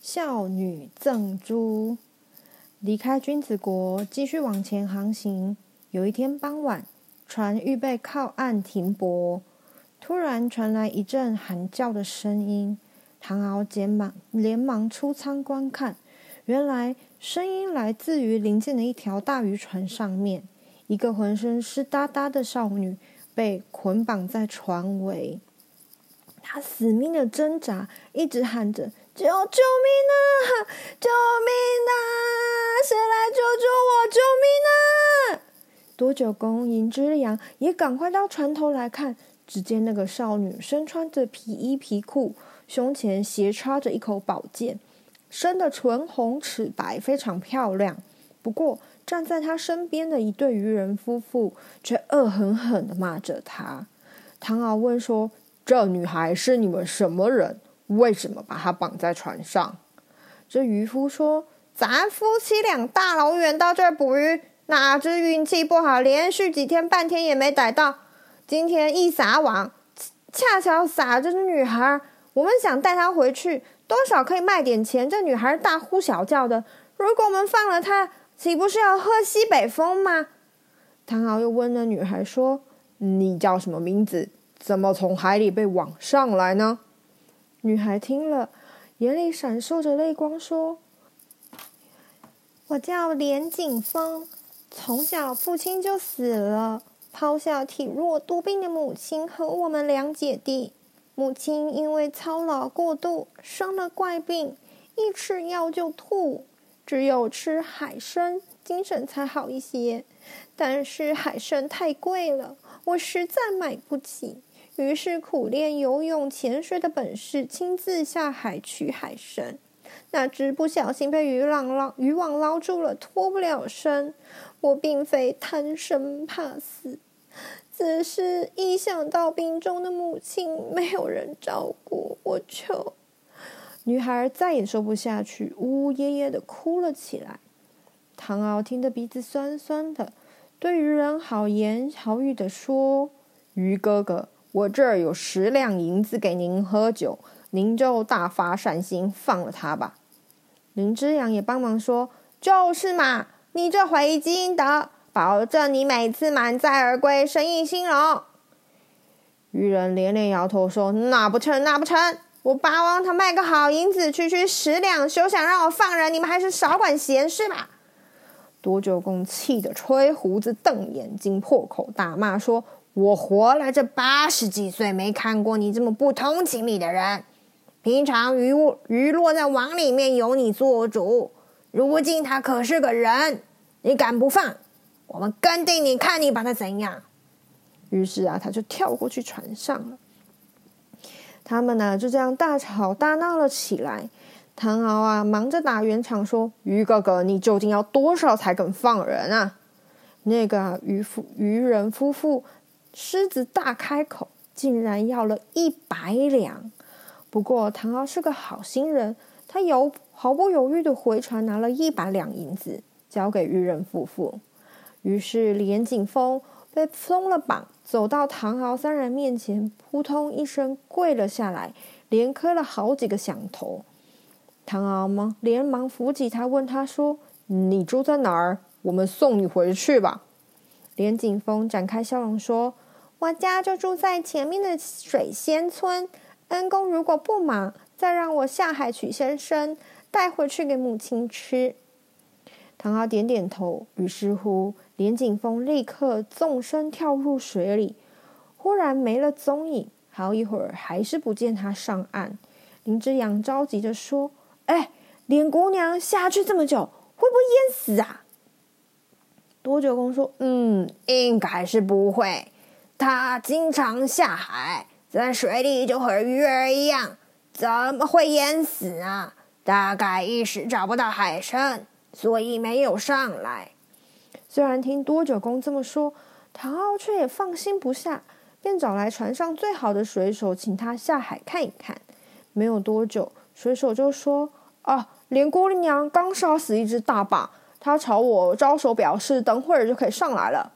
孝女赠珠，离开君子国，继续往前航行。有一天傍晚，船预备靠岸停泊，突然传来一阵喊叫的声音。唐敖急忙连忙出舱观看，原来声音来自于临近的一条大渔船上面。一个浑身湿哒哒的少女被捆绑在船尾，她死命的挣扎，一直喊着。救救命啊！救命啊！谁来救救我？救命啊！多九公银之阳也赶快到船头来看，只见那个少女身穿着皮衣皮裤，胸前斜插着一口宝剑，生得唇红齿白，非常漂亮。不过站在她身边的一对渔人夫妇却恶狠狠地骂着她。唐敖问说：“这女孩是你们什么人？”为什么把他绑在船上？这渔夫说：“咱夫妻俩大老远到这儿捕鱼，哪知运气不好，连续几天半天也没逮到。今天一撒网，恰巧撒着女孩。我们想带她回去，多少可以卖点钱。这女孩大呼小叫的，如果我们放了她，岂不是要喝西北风吗？”唐敖又问那女孩说：“你叫什么名字？怎么从海里被网上来呢？”女孩听了，眼里闪烁着泪光，说：“我叫连景芳，从小父亲就死了，抛下体弱多病的母亲和我们两姐弟。母亲因为操劳过度，生了怪病，一吃药就吐，只有吃海参，精神才好一些。但是海参太贵了，我实在买不起。”于是苦练游泳、潜水的本事，亲自下海取海参。哪知不小心被渔网捞渔网捞住了，脱不了身。我并非贪生怕死，只是一想到病中的母亲没有人照顾，我就……女孩再也说不下去，呜呜咽咽的哭了起来。唐敖听得鼻子酸酸的，对渔人好言好语的说：“渔哥哥。”我这儿有十两银子给您喝酒，您就大发善心放了他吧。林之阳也帮忙说：“就是嘛，你这回积阴德，保证你每次满载而归，生意兴隆。”渔人连连摇头说：“那不成，那不成！我巴望他卖个好银子，区区十两，休想让我放人！你们还是少管闲事吧。”多九公气得吹胡子、瞪眼睛、破口大骂说。我活了这八十几岁，没看过你这么不通情理的人。平常鱼鱼落在网里面由你做主，如今他可是个人，你敢不放？我们跟定你，看你把他怎样。于是啊，他就跳过去船上了。他们呢就这样大吵大闹了起来。唐敖啊忙着打圆场说：“鱼哥哥，你究竟要多少才肯放人啊？”那个啊渔夫渔人夫妇。狮子大开口，竟然要了一百两。不过唐敖是个好心人，他有毫不犹豫的回船拿了一百两银子，交给渔人夫妇。于是连景峰被松了绑，走到唐敖三人面前，扑通一声跪了下来，连磕了好几个响头。唐敖忙连忙扶起他，问他说：“你住在哪儿？我们送你回去吧。”连景峰展开笑容说：“我家就住在前面的水仙村，恩公如果不忙，再让我下海取些参带回去给母亲吃。”唐敖点点头，于是乎，连景峰立刻纵身跳入水里，忽然没了踪影。好一会儿，还是不见他上岸。林之阳着急着说：“哎，连姑娘下去这么久，会不会淹死啊？”多九公说：“嗯，应该是不会。他经常下海，在水里就和鱼儿一样，怎么会淹死啊？大概一时找不到海参，所以没有上来。”虽然听多九公这么说，唐傲却也放心不下，便找来船上最好的水手，请他下海看一看。没有多久，水手就说：“啊，连郭丽娘刚杀死一只大蚌，他朝我招手表示，等会儿就可以上来了。”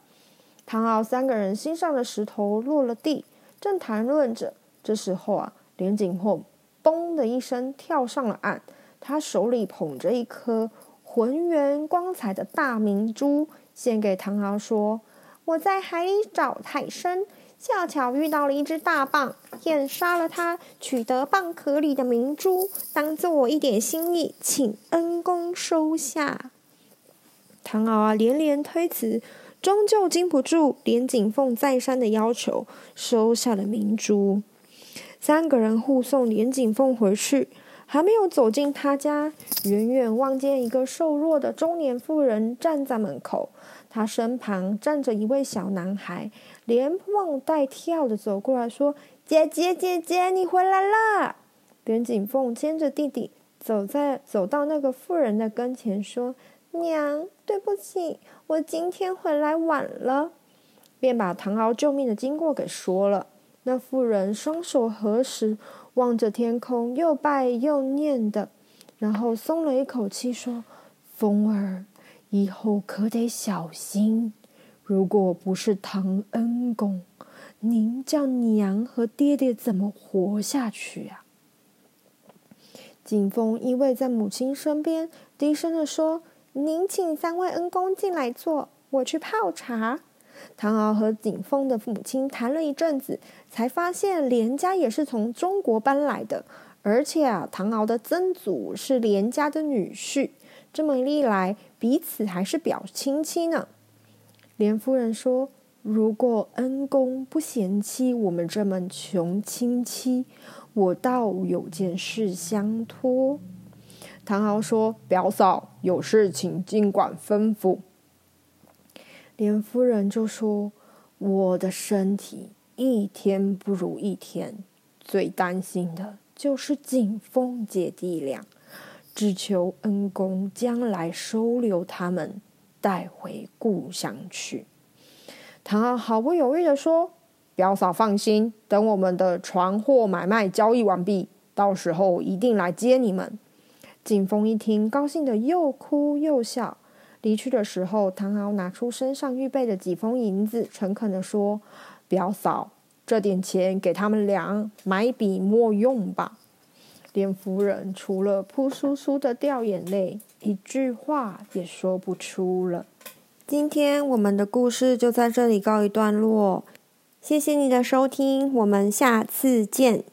唐敖三个人心上的石头落了地，正谈论着。这时候啊，连锦凤“嘣”的一声跳上了岸，他手里捧着一颗浑圆光彩的大明珠。献给唐敖说：“我在海里找海参，恰巧遇到了一只大蚌，便杀了它，取得蚌壳里的明珠，当做我一点心意，请恩公收下。”唐敖啊，连连推辞，终究经不住连锦凤再三的要求，收下了明珠。三个人护送连锦凤回去，还没有走进他家，远远望见一个瘦弱的中年妇人站在门口。他身旁站着一位小男孩，连蹦带跳的走过来说：“姐姐，姐姐，你回来啦！”连锦凤牵着弟弟走在走到那个妇人的跟前，说：“娘，对不起，我今天回来晚了。”便把唐敖救命的经过给说了。那妇人双手合十，望着天空，又拜又念的，然后松了一口气，说：“风儿。”以后可得小心。如果不是唐恩公，您叫娘和爹爹怎么活下去啊？景凤依偎在母亲身边，低声地说：“您请三位恩公进来坐，我去泡茶。”唐敖和景峰的母亲谈了一阵子，才发现连家也是从中国搬来的，而且啊，唐敖的曾祖是连家的女婿。这么一来，彼此还是表亲戚呢。连夫人说：“如果恩公不嫌弃我们这门穷亲戚，我倒有件事相托。”唐敖说：“表嫂有事请尽管吩咐。”连夫人就说：“我的身体一天不如一天，最担心的就是景风姐弟俩。”只求恩公将来收留他们，带回故乡去。唐敖毫不犹豫地说：“表嫂放心，等我们的船货买卖交易完毕，到时候一定来接你们。”景凤一听，高兴得又哭又笑。离去的时候，唐敖拿出身上预备的几封银子，诚恳地说：“表嫂，这点钱给他们俩买笔墨用吧。”连夫人除了扑簌簌的掉眼泪，一句话也说不出了。今天我们的故事就在这里告一段落，谢谢你的收听，我们下次见。